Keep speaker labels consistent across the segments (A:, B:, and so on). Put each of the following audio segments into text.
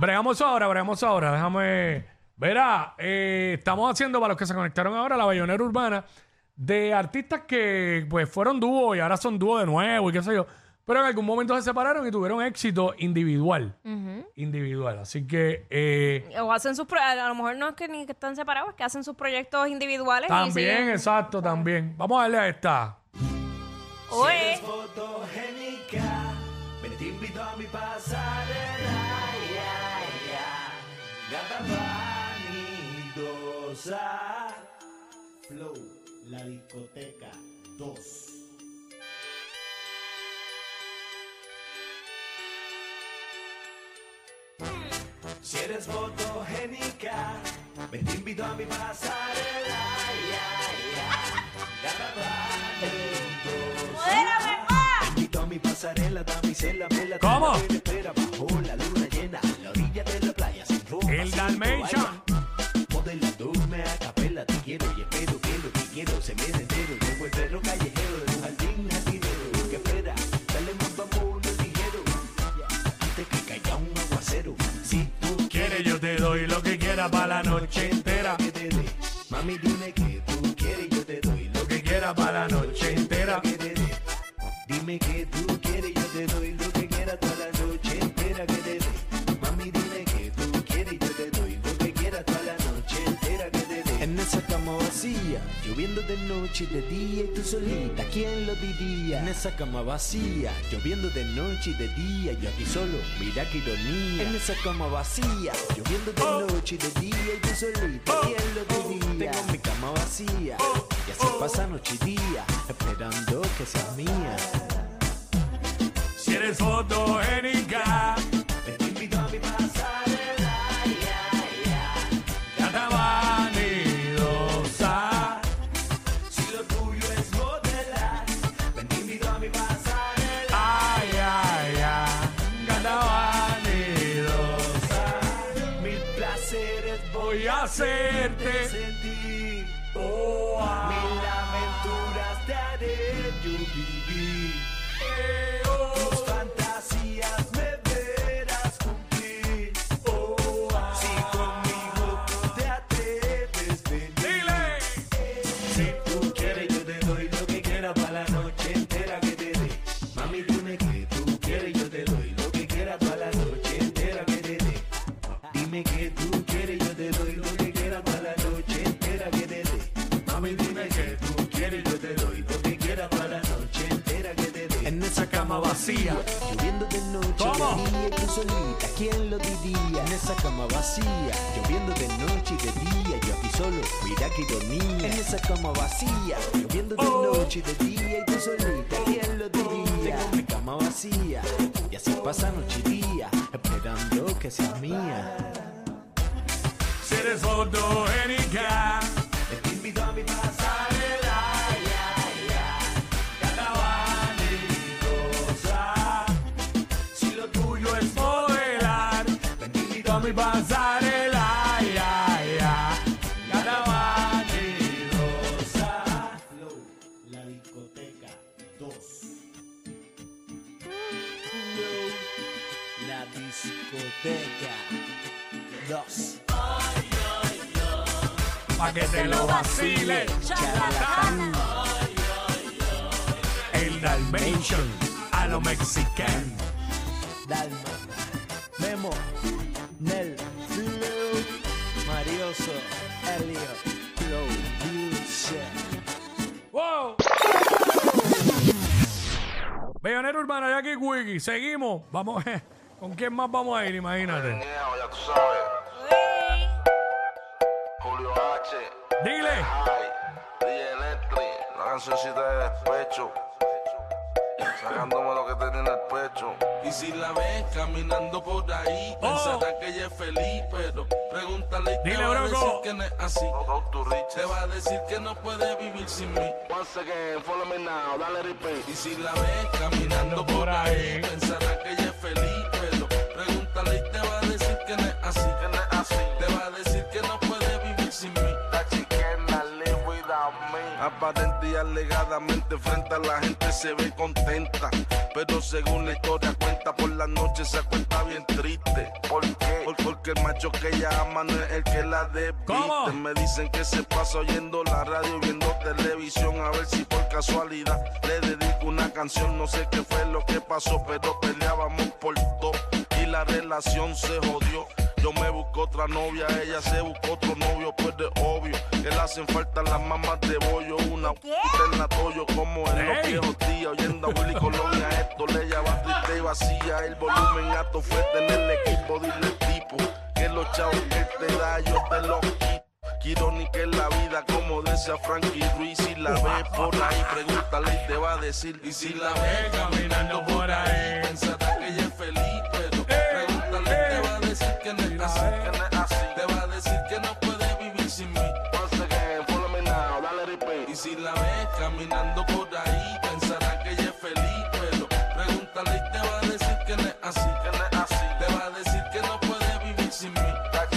A: Bregamos ahora, bregamos ahora. Déjame. Verá, eh, estamos haciendo para los que se conectaron ahora la bayonera urbana de artistas que pues fueron dúo y ahora son dúo de nuevo y qué sé yo. Pero en algún momento se separaron y tuvieron éxito individual. Individual. Así que eh,
B: O hacen sus pro- a lo mejor no es que ni que están separados, es que hacen sus proyectos individuales y
A: también,
B: siguen.
A: exacto, también. Vamos a darle a esta.
B: Oye,
C: fotogénica, ven te invito a mi pasarela, vanidosa. Flow, la discoteca 2. Si eres fotogénica, ven te invito a mi pasarela, gata vanidosa. Te invito a mi pasarela, damisela, vela,
A: ¿Cómo?
C: espera bajo la luna llena, a la orilla de la playa sin ropa.
A: El
C: sin
A: Dalmatian. Quiera para la noche entera.
C: que te dé, mami dime que tú quieres, yo te doy lo
A: que quiera para la noche entera.
C: que te dé. Dime que tú noche y de día y tú solita, ¿quién lo diría? En esa cama vacía, lloviendo de noche y de día, yo aquí solo, mira qué ironía. En esa cama vacía, lloviendo de noche y de día y tú solita, ¿quién lo diría? Tengo mi cama vacía, y así pasa noche y día, esperando que seas mía.
A: Si eres fotogénica,
C: Si solita, ¿quién lo diría? En esa cama vacía, lloviendo de noche y de día, yo aquí solo, mira qué ironía. En esa cama vacía, lloviendo de noche y de día y tú solita, ¿quién lo diría? Tengo mi cama vacía, y así pasa noche y día, esperando que seas mía.
A: Si eres fotogénica,
C: Te mi pasarela,
A: ya, ya, gata vanidosa.
C: Flow, la discoteca 2. La discoteca 2.
A: Pa' que te lo vacile, charlatán. El Dalmatian, a lo mexicano.
C: Dalma, Flow, Dulce.
A: ¡Wow! Bellonero Urbano, Jackie Wiki. Seguimos. Vamos, ¿con quién más vamos a ir? Imagínate.
D: Ya tú sabes. Julio H.
A: Dile.
D: Ay, DJ Electric. La cancioncita de despecho. Sacándome lo que tenía en el pecho.
E: Y si la ves caminando por ahí, pensará que ella es feliz, pero pregúntale y te
A: Dile,
E: va a decir que no es así. Te va a decir que no puede vivir sin mí.
D: Once again, follow me now. Dale repeat.
E: Y si la ves caminando por ahí, pensará que ella es feliz, pero pregúntale y te va a decir que no es así.
D: Que no Aparente y alegadamente frente a la gente se ve contenta. Pero según la historia cuenta, por la noche se cuenta bien triste. ¿Por qué? Porque el macho que ella ama no es el que la
A: ¿Cómo?
D: despiste. Me dicen que se pasa oyendo la radio, viendo televisión. A ver si por casualidad le dedico una canción. No sé qué fue lo que pasó, pero peleábamos por todo. Y la relación se jodió. Yo me busco otra novia, ella se buscó otro novio, pues de obvio que le hacen falta las mamás de bollo, una alternatorio como en los viejos días, oyendo a Willy Colonia, esto le llama triste y vacía, el volumen alto fue tener el equipo, dile tipo que los chavos que te da yo te los quito. Quiero ni que la vida, como decía Frankie Ruiz, si la ves por ahí, pregúntale y te va a decir. Y si la ves
A: caminando por ahí.
F: Pensará que ella es feliz, que no es así.
D: que no es así.
F: Te va a decir que no puede vivir sin mí.
D: Once again, follow me now, dale repeat.
F: Y si la ves caminando por ahí, pensará que ella es feliz, pero pregúntale y te va a decir que no es así.
D: Que no es así.
F: Te va a decir que no puede vivir sin mí.
D: That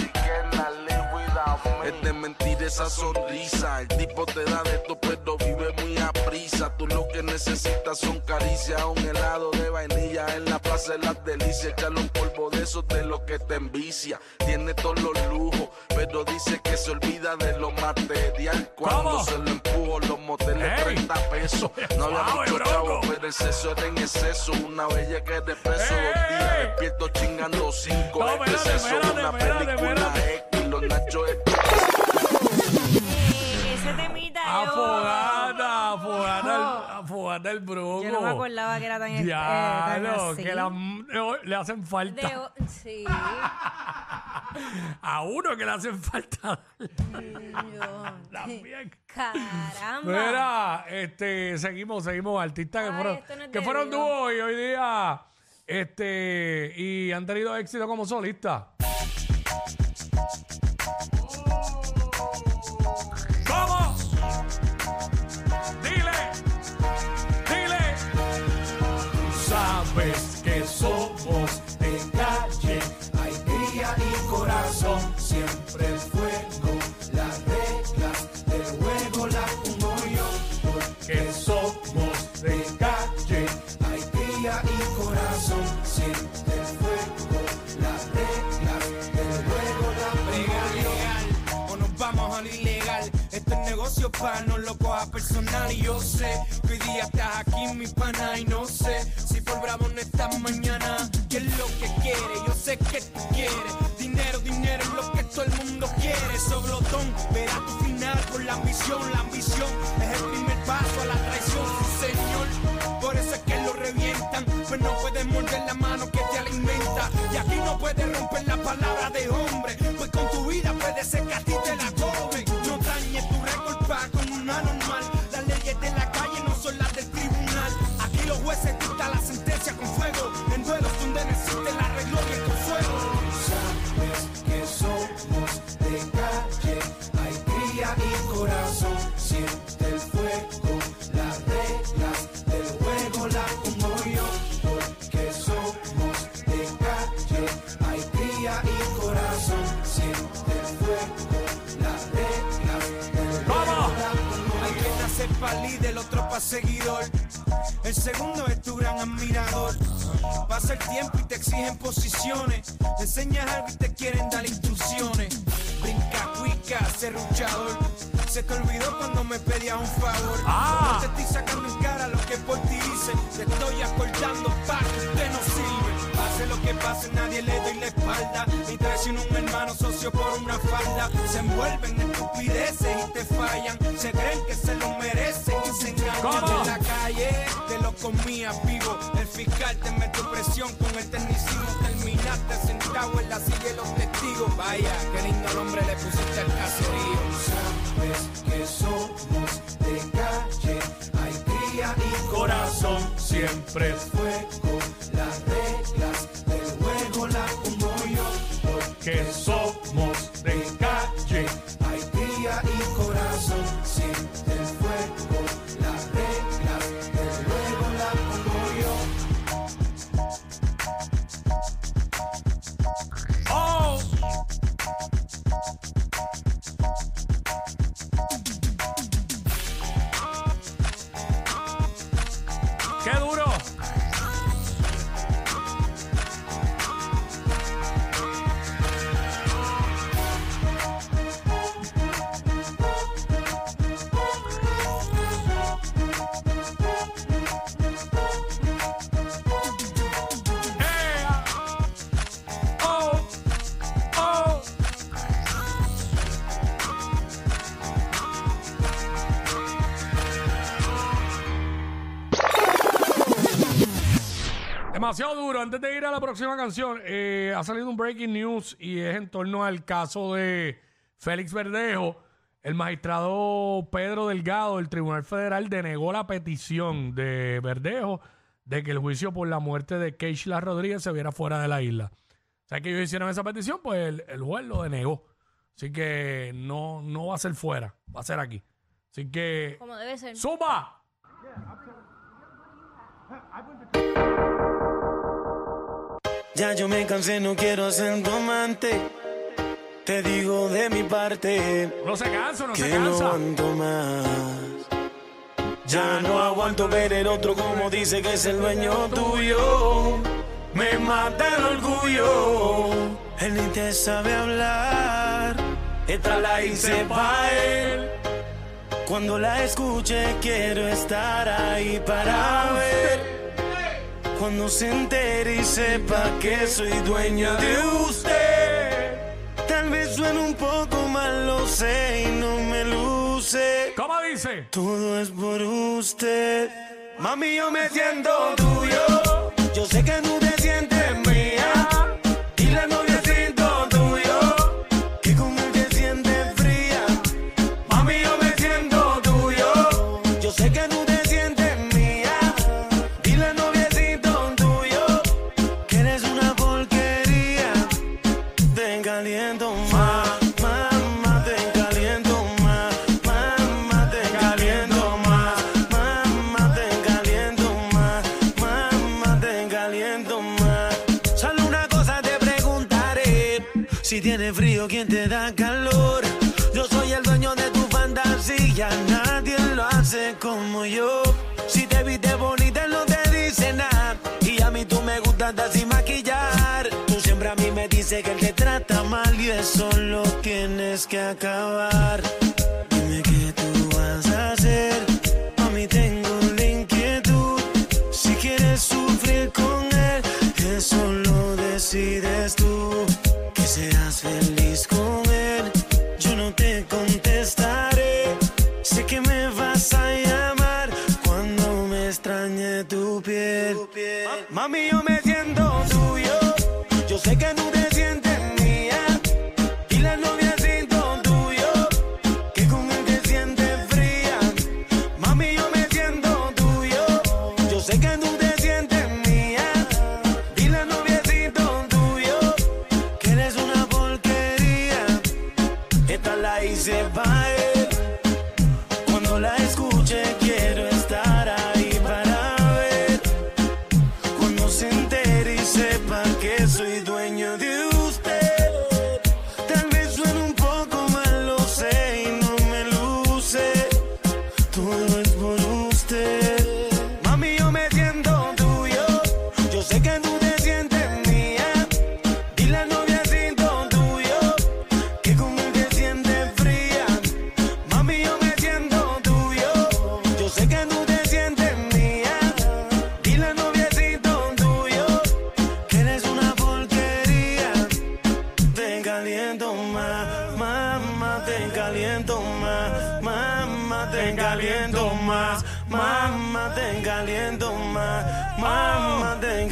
D: live without me. Es de mentir esa sonrisa. El tipo te da de esto, pero prisa. Tú lo que necesitas son caricias. Un helado de vainilla en la plaza de las delicias. Echarle un polvo de esos de lo que te envicia. Tiene todos los lujos, pero dice que se olvida de lo material. Cuando
A: ¿Cómo?
D: se lo empujo, los moteles
A: Ey.
D: 30 pesos. No había mucho chavo, pero el sexo era en exceso. Una bella que de peso. Dos días despierto chingando cinco.
A: No,
D: Este
A: espérate,
D: sexo,
A: espérate,
D: una
A: espérate,
D: película. X, los nachos es
B: Eh, ese temita yo-
A: Afogada, afogada, afogada el brujo.
B: Yo no me acordaba que era tan, eh, tan
A: Diablo,
B: así.
A: que la- le, le hacen falta.
B: De o- sí.
A: A uno que le hacen falta. También.
B: Caramba.
A: Mira, este, seguimos, seguimos. Artistas que
B: Ay,
A: fueron,
B: esto no es
A: que fueron dúos y hoy día, este, y han tenido éxito como solistas.
G: No lo coja personal. Y yo sé que hoy día estás aquí, mi pana. Y no sé si por bravo no estás mañana. ¿Qué es lo que quiere? Yo sé que tú quieres. Dinero, dinero es lo que todo el mundo quiere. Soblotón, verás tu final por la ambición. La quien nace pa' líder, pa' seguidor. El segundo es tu gran admirador. Pasa el tiempo y te exigen posiciones. Te enseñas algo y te quieren dar instrucciones. Brinca, cuica, serruchador. Se te olvidó cuando me pedías un favor.
A: Ah.
G: No te estoy sacando en cara lo que por ti hice. Te estoy acordando pa' que usted no sirve. Pase lo que pase, nadie le doy la espalda. Y traiciona un hermano socio por una falda. Se envuelven en estupideces y te fallan. Se creen que se lo merecen y se engañan.
A: ¿Cómo?
G: En la calle te lo comías vivo. El fiscal te metió presión con el tecnicismo. Terminaste sentado en la silla de los testigos. Vaya, qué lindo nombre le pusiste al caserío.
A: Sabes que somos de calle, hay cría y corazón, siempre fuego, las reglas porque somos demasiado duro. Antes de ir a la próxima canción, eh, ha salido un breaking news y es en torno al caso de Félix Verdejo. El magistrado Pedro Delgado del Tribunal Federal denegó la petición de Verdejo de que el juicio por la muerte de Keishla Rodríguez se viera fuera de la isla. O sea que ellos hicieron esa petición, pues el, el juez lo denegó. Así que no, no va a ser fuera, va a ser aquí. Así que.
B: Como debe ser.
A: ¡Suba!
H: Ya yo me cansé, no quiero ser tu amante. Te digo de mi parte
A: No se cansa, no se
H: que no
A: cansa.
H: aguanto más. Ya no aguanto ver el otro como dice que es el dueño tuyo. Me mata el orgullo. Él ni te sabe hablar. Esta la hice pa' él. Cuando la escuche quiero estar ahí para ver. Cuando se entere y sepa que soy dueño de usted. Tal vez suene un poco mal, lo sé y no me luce.
A: ¿Cómo dice?
H: Todo es por usted. Mami, yo me siento tuyo. Yo sé que tú te sientes mía. Y la novia si tienes frío, ¿quién te da calor? Yo soy el dueño de tu fantasía, nadie lo hace como yo. Si te viste bonita, no te dice nada. Y a mí tú me gustas sin maquillar. Tú siempre a mí me dices que él te trata mal y eso lo tienes que acabar. Dime qué tú vas a hacer. A mí tengo la inquietud. Si quieres sufrir con él, eso lo decides tú. Serás feliz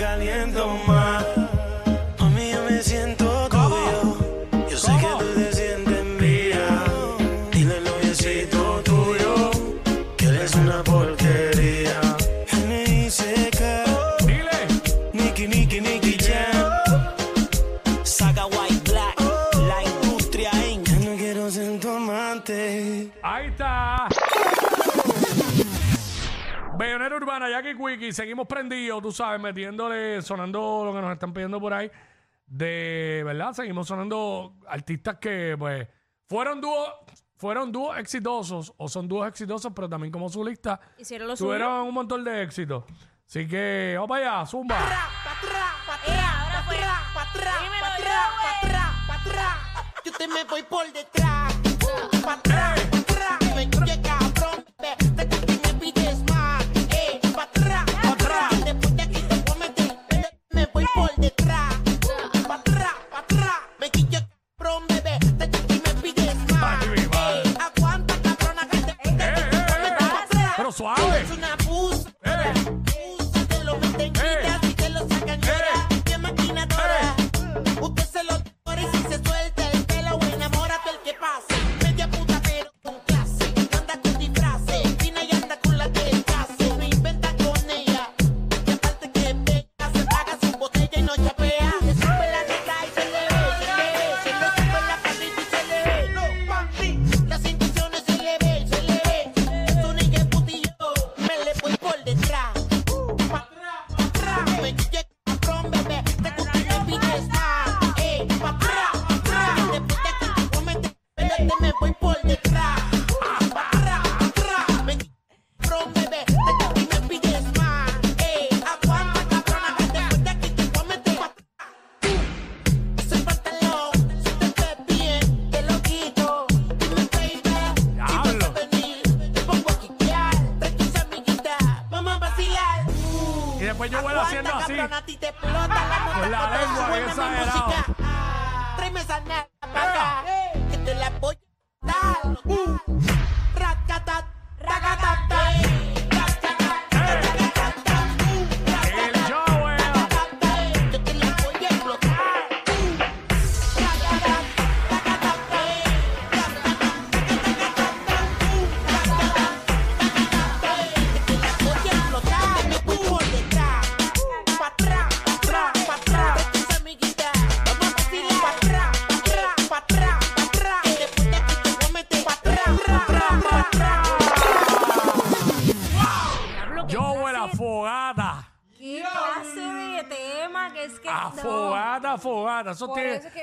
H: caliento más.
A: Quickie, seguimos prendidos, tú sabes, metiéndole, sonando lo que nos están pidiendo por ahí. De verdad, seguimos sonando artistas que, pues, fueron dúos, fueron dúos exitosos, o son dúos exitosos, pero también como su lista,
B: Hicieron lo suyo.
A: tuvieron un montón de éxitos. Así que, vamos para allá, zumba.
B: Yo,
I: te me voy por detrás. Pa' atrás.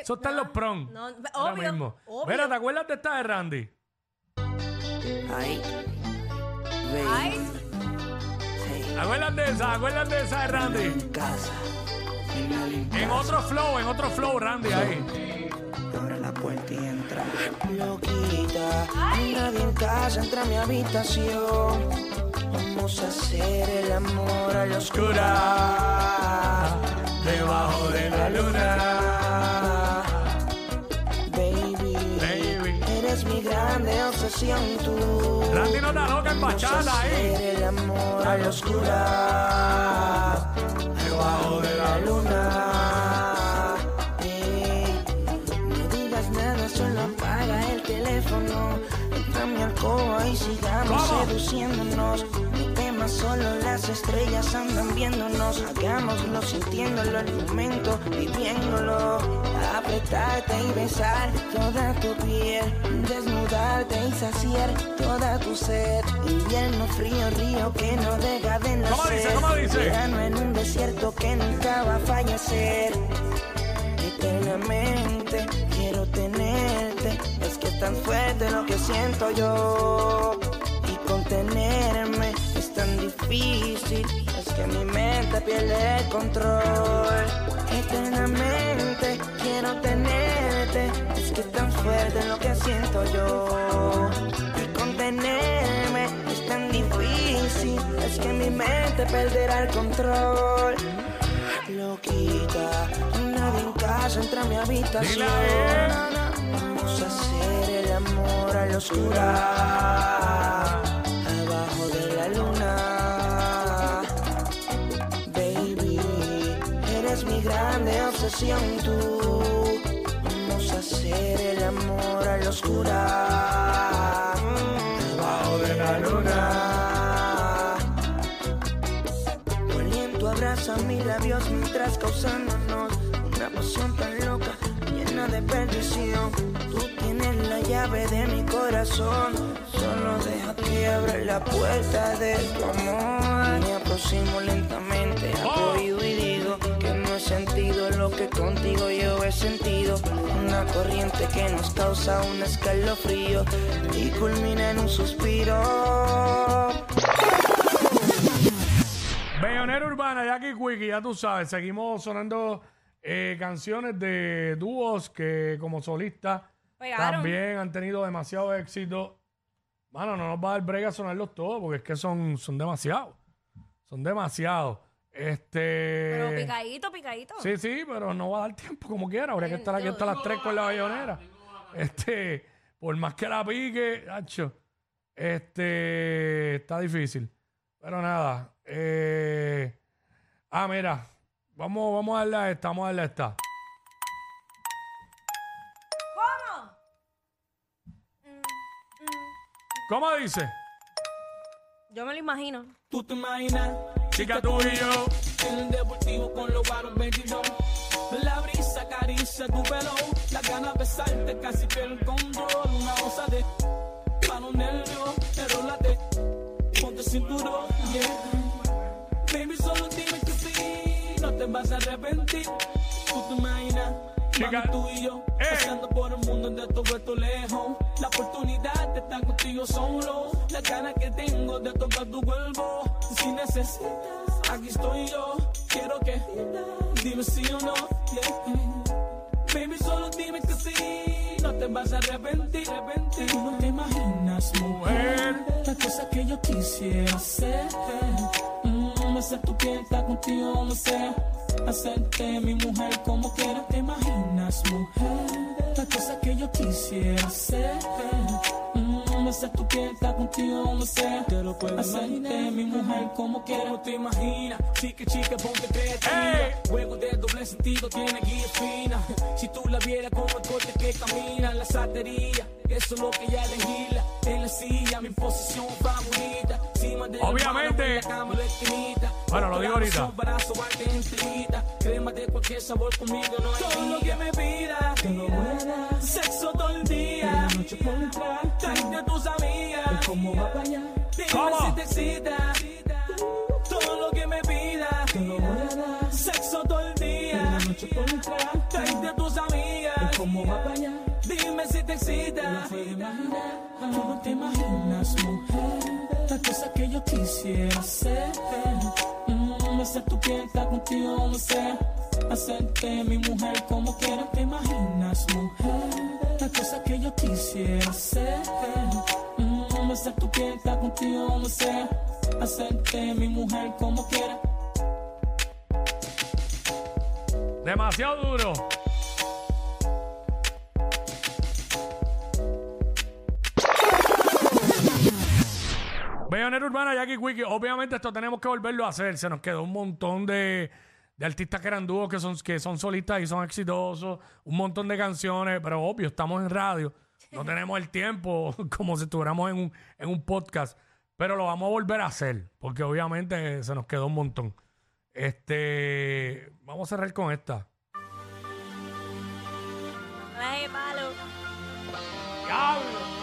A: Eso está en
B: no,
A: los prom.
B: no,
A: ahora
B: obvio,
A: mismo.
B: obvio.
A: Mira, ¿te acuerdas de esta de Randy?
J: Ay,
B: Ay,
A: ¿Te acuerdas de esa? ¿Te acuerdas de esa de Randy?
J: casa,
A: En otro flow, en otro flow, Randy ahí.
J: abre la puerta y entra. Loquita, nadie en casa, entra a mi habitación. Vamos a hacer el amor a la oscura,
A: Debajo de la luna.
J: Obsesión, tú.
A: Randy no está loca en bachata ahí.
J: el amor a la oscura, debajo de la luna. Ey, no digas nada, solo apaga el teléfono. Entra a mi alcoba y sigamos
A: ¿Cómo?
J: seduciéndonos. Mi tema solo las estrellas andan viéndonos. Hagámoslo sintiéndolo al momento, viviéndolo. Apretarte y besar toda tu piel. Desnudarte y saciar toda tu sed. Invierno frío, río que no deja de nacer.
A: ¿Cómo dice? ¿Cómo dice?
J: Verano en un desierto que nunca va a fallecer. Eternamente quiero tenerte. Es que es tan fuerte lo que siento yo. Y contenerme es tan difícil. Es que mi mente pierde el control. Eternamente quiero tenerte. Es que es tan fuerte lo que siento yo. Es tan difícil. Es que mi mente perderá el control. Loquita, nadie en casa entra a mi habitación. Vamos a hacer el amor a la oscura, abajo de la luna. Baby, eres mi grande obsesión, tú. Vamos a hacer el amor a la oscura, la luna. Oliento abraza mis labios mientras causándonos una pasión tan loca, llena de perdición. Tú tienes la llave de mi corazón, solo deja que abra la puerta de tu amor. Me aproximo lentamente a tu oído y que no he sentido lo que contigo yo he sentido. Una corriente que nos causa un escalofrío y culmina en un suspiro.
A: Bellonera Urbana, Jackie Quickie, ya tú sabes, seguimos sonando eh, canciones de dúos que como solistas
B: Pegaron.
A: también han tenido demasiado éxito. Mano, no nos va a dar brega sonarlos todos porque es que son, son demasiados. Son demasiados. Este.
B: pero picadito, picadito.
A: Sí, sí, pero no va a dar tiempo como quiera. Habría que estar aquí hasta las 3 con la bayonera. Este, por más que la pique, hacho, este, está difícil. Pero nada. eh, ah, mira. Vamos, vamos a darle a esta, vamos a darle a esta.
B: ¿Cómo?
A: ¿Cómo dice?
B: Yo me lo imagino.
K: Tú te imaginas
A: Chica, tú y yo.
K: en el deportivo con los varos 22. La brisa acaricia tu pelo, la gana besarte casi pierdo el control. Una cosa de mano nervio, enrólate, ponte cinturón, yeah. Baby, solo dime que sí, no te vas a arrepentir. Tú te imaginas, mami, tú y yo,
A: eh.
K: paseando por el mundo de todo esto lejos. La oportunidad de estar contigo solo, la ganas que tengo de tocar tu cuerpo. Si necesitas, aquí estoy yo. Quiero que dime si o no, yeah. Baby, solo dime que sí, no te vas a arrepentir. arrepentir. Tú no te imaginas, mujer, las cosas que yo quisiera hacer. Ser tu clienta contigo donde sea. Hacerte mi mujer como quiera. ¿Te imaginas, mujer? Las cosas que yo quisiera hacer. Mm, ser tu clienta contigo donde sea. Te lo puedo Hacerte mi mujer como quiera. ¿Cómo te imaginas? Chica, chica, ponte creativa. Juego de doble sentido tiene guía fina. Si tú la vieras como el corte que camina la satería, eso es lo que ella legisla. En la silla, mi posición favorita. Encima de la
A: Obviamente.
K: esquinita.
A: Bueno, lo digo ahorita.
K: Son para sobarte en tirita. Crema de cualquier sabor conmigo no hay Todo lo que me pida. Sexo todo el día. A tus amigas. ¿Cómo va para allá? Dime
A: ¿Cómo?
K: si te excita. Todo lo que me pida. Sexo todo el día. A tus amigas. ¿Cómo va para allá? Te excita. Tú no te imaginas, mujer. Las cosas que yo quisiera hacer. Mm, hacer tu clienta contigo donde sea. Hacerte mi mujer como quiera. ¿Te imaginas, mujer? Las cosas que yo quisiera hacer. Mm, hacer tu clienta contigo donde sea. Hacerte mi mujer como quiera.
A: Demasiado duro. Bellonera Urbana, Jackie Quickie. Obviamente esto tenemos que volverlo a hacer. Se nos quedó un montón de, de artistas que eran dúos, que son, que son solistas y son exitosos. Un montón de canciones. Pero obvio, estamos en radio. No tenemos el tiempo como si estuviéramos en un, en un podcast. Pero lo vamos a volver a hacer. Porque obviamente se nos quedó un montón. Este... Vamos a cerrar con esta.
B: Ay, palo.
A: ¡Diablo!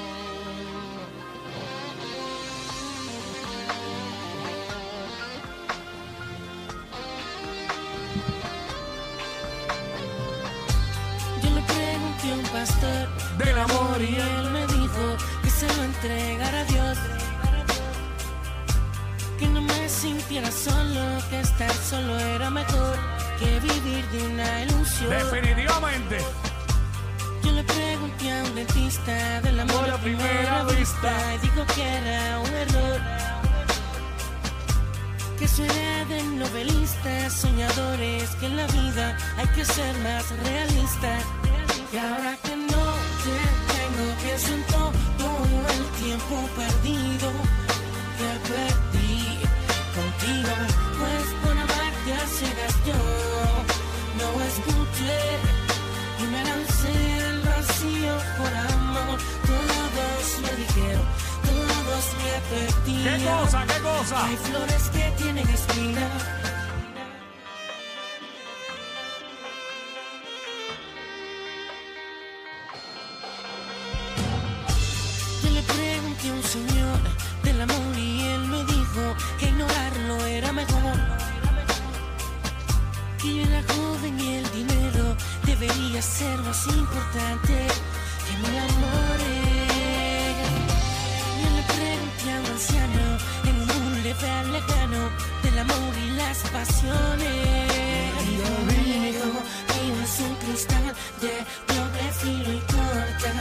L: Pastor
A: Del amor
L: y él me dijo que se lo entregara a Dios. Que no me sintiera solo, que estar solo era mejor que vivir de una ilusión.
A: Definitivamente.
L: Yo le pregunté a un dentista del amor a primera vista y dijo que era un error. Que eso era de novelistas, soñadores, que en la vida hay que ser más realista. Y ahora que no te tengo, pienso en todo el tiempo perdido que perdí contigo. Pues por amarte a ciegas yo no escuché y me lancé al vacío por amor. Todos me dijeron, todos me advertían.
A: ¿Qué cosa? ¿Qué cosa?
L: Hay flores que tienen espina. Ser más importante que mi amor. Yo le pregunté a un anciano en un real lejano del amor y las pasiones. Me dijo que es un cristal de doble filo y corta,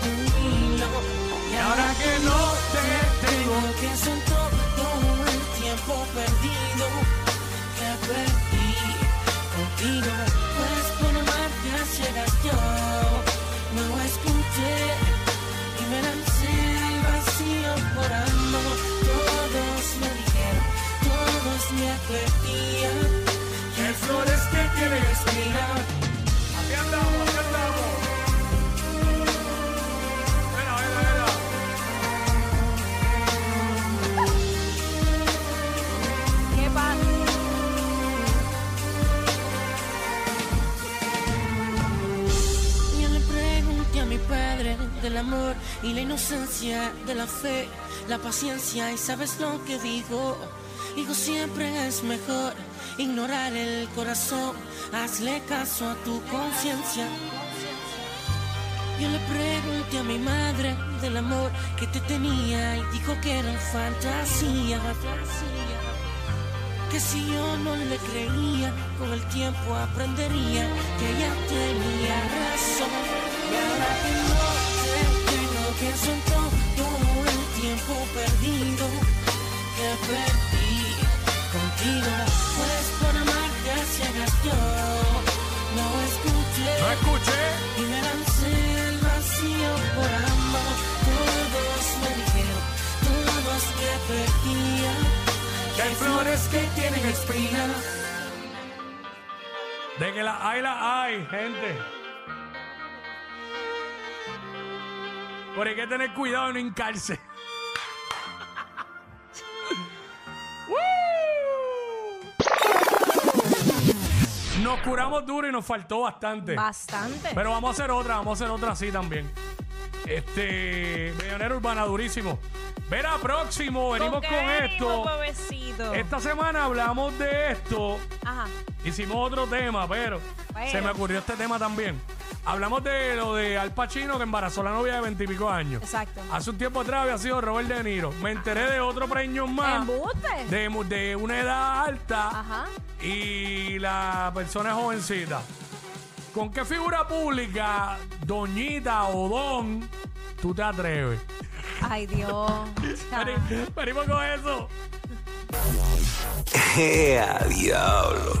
L: de un hilo. Y ahora que no te tengo, pienso en todo el tiempo perdido que perdí contigo. Y la inocencia de la fe, la paciencia y sabes lo que digo. Hijo, siempre es mejor ignorar el corazón, hazle caso a tu conciencia. Yo le pregunté a mi madre del amor que te tenía y dijo que era fantasía. Que si yo no le creía, con el tiempo aprendería que ella tenía razón. Y ahora que no pienso en todo el tiempo perdido que perdí contigo. Pues por amarte ciegas yo no escuché. No
A: escuché.
L: Y me lancé al vacío por amor. Todos me dijeron, todos que perdía. Que hay
K: flores que tienen espinas.
A: De que la hay, la hay, gente. Pero hay que tener cuidado de no hincarse. Nos curamos duro y nos faltó bastante.
B: Bastante.
A: Pero vamos a hacer otra, vamos a hacer otra así también. Este, Millonero Urbana, durísimo. Verá, próximo, venimos con esto.
B: bebecito?
A: Esta semana hablamos de esto.
B: Ajá.
A: Hicimos otro tema, pero,
B: Bueno.
A: se me ocurrió este tema también. Hablamos de lo de Al Pacino que embarazó a la novia de veintipico años.
B: Exacto.
A: Hace un tiempo atrás había sido Robert De Niro. Me enteré de otro preñón más.
B: Embuste.
A: De, de una edad alta
B: Ajá.
A: y la persona es jovencita. ¿Con qué figura pública, doñita o don, tú te atreves?
B: Ay, Dios.
A: Veni- Venimos con eso.
C: ¡Ea, diablo!